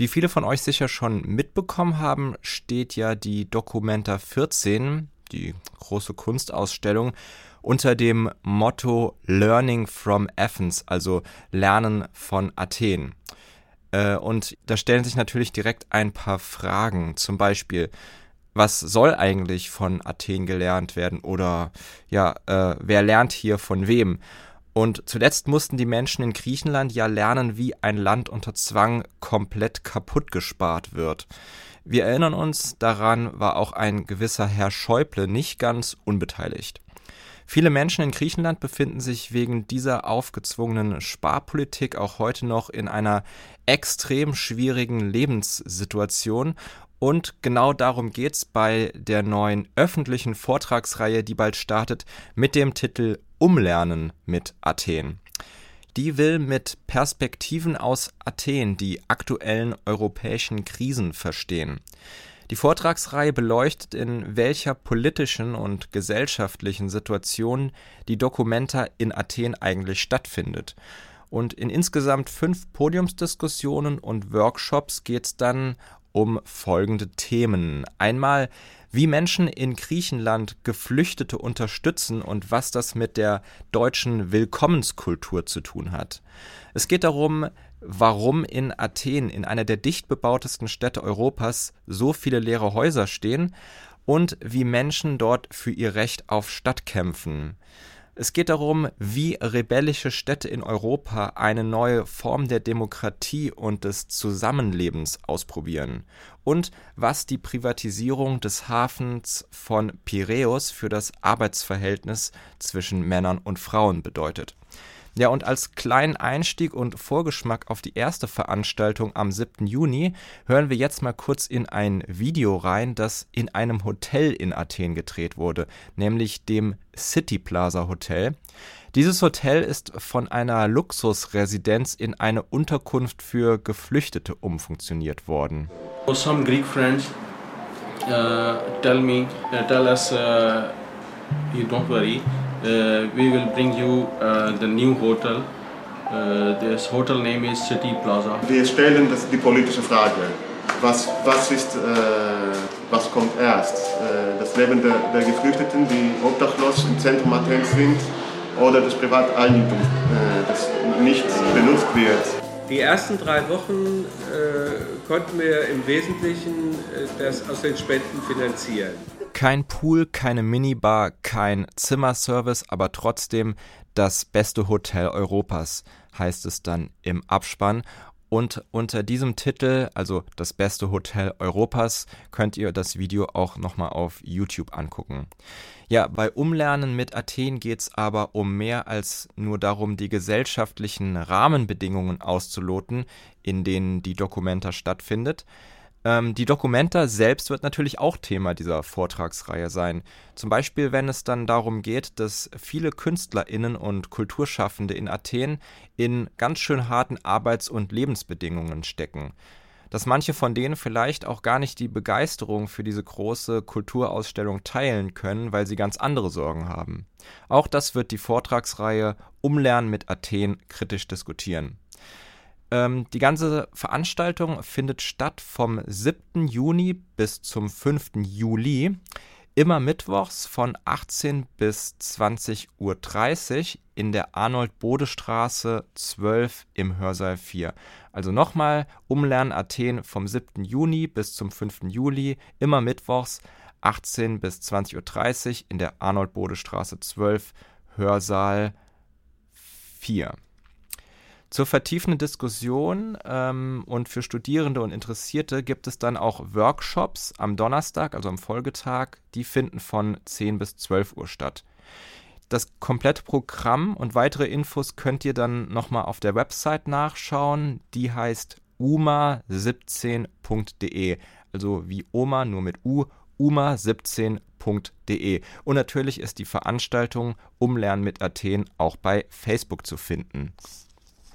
Wie viele von euch sicher schon mitbekommen haben, steht ja die Documenta 14, die große Kunstausstellung, unter dem Motto Learning from Athens, also Lernen von Athen. Äh, und da stellen sich natürlich direkt ein paar Fragen. Zum Beispiel, was soll eigentlich von Athen gelernt werden? Oder ja, äh, wer lernt hier von wem? Und zuletzt mussten die Menschen in Griechenland ja lernen, wie ein Land unter Zwang komplett kaputt gespart wird. Wir erinnern uns, daran war auch ein gewisser Herr Schäuble nicht ganz unbeteiligt. Viele Menschen in Griechenland befinden sich wegen dieser aufgezwungenen Sparpolitik auch heute noch in einer extrem schwierigen Lebenssituation und genau darum geht's bei der neuen öffentlichen Vortragsreihe, die bald startet, mit dem Titel Umlernen mit Athen. Die will mit Perspektiven aus Athen die aktuellen europäischen Krisen verstehen. Die Vortragsreihe beleuchtet, in welcher politischen und gesellschaftlichen Situation die Documenta in Athen eigentlich stattfindet. Und in insgesamt fünf Podiumsdiskussionen und Workshops geht es dann um folgende Themen. Einmal, wie Menschen in Griechenland Geflüchtete unterstützen und was das mit der deutschen Willkommenskultur zu tun hat. Es geht darum, warum in Athen, in einer der dicht bebautesten Städte Europas, so viele leere Häuser stehen und wie Menschen dort für ihr Recht auf Stadt kämpfen. Es geht darum, wie rebellische Städte in Europa eine neue Form der Demokratie und des Zusammenlebens ausprobieren und was die Privatisierung des Hafens von Piräus für das Arbeitsverhältnis zwischen Männern und Frauen bedeutet. Ja, und als kleinen Einstieg und Vorgeschmack auf die erste Veranstaltung am 7. Juni hören wir jetzt mal kurz in ein Video rein, das in einem Hotel in Athen gedreht wurde, nämlich dem City Plaza Hotel. Dieses Hotel ist von einer Luxusresidenz in eine Unterkunft für Geflüchtete umfunktioniert worden. Some Greek friends uh, tell me, uh, tell us, uh, you don't worry, we will bring you uh, the new hotel. Uh, this hotel name is City Plaza. Wir stellen das, die politische Frage. Was, was, ist, äh, was kommt erst? Äh, das Leben der, der, Geflüchteten, die obdachlos im Zentrum Athens sind, oder das Privateigentum, äh, das nicht benutzt wird? Die ersten drei Wochen äh, konnten wir im Wesentlichen äh, das aus den Spenden finanzieren. Kein Pool, keine Minibar, kein Zimmerservice, aber trotzdem das beste Hotel Europas, heißt es dann im Abspann. Und unter diesem Titel, also das beste Hotel Europas, könnt ihr das Video auch nochmal auf YouTube angucken. Ja, bei Umlernen mit Athen geht es aber um mehr als nur darum, die gesellschaftlichen Rahmenbedingungen auszuloten, in denen die Dokumenta stattfindet. Ähm, die Documenta selbst wird natürlich auch Thema dieser Vortragsreihe sein. Zum Beispiel, wenn es dann darum geht, dass viele KünstlerInnen und Kulturschaffende in Athen in ganz schön harten Arbeits- und Lebensbedingungen stecken. Dass manche von denen vielleicht auch gar nicht die Begeisterung für diese große Kulturausstellung teilen können, weil sie ganz andere Sorgen haben. Auch das wird die Vortragsreihe Umlernen mit Athen kritisch diskutieren. Ähm, die ganze Veranstaltung findet statt vom 7. Juni bis zum 5. Juli. Immer mittwochs von 18 bis 20.30 Uhr in der Arnold-Bode-Straße 12 im Hörsaal 4. Also nochmal, Umlernen Athen vom 7. Juni bis zum 5. Juli, immer mittwochs 18 bis 20.30 Uhr in der Arnold-Bode-Straße 12, Hörsaal 4. Zur vertiefenden Diskussion ähm, und für Studierende und Interessierte gibt es dann auch Workshops am Donnerstag, also am Folgetag. Die finden von 10 bis 12 Uhr statt. Das komplette Programm und weitere Infos könnt ihr dann nochmal auf der Website nachschauen. Die heißt uma17.de. Also wie Oma nur mit U, uma17.de. Und natürlich ist die Veranstaltung Umlernen mit Athen auch bei Facebook zu finden.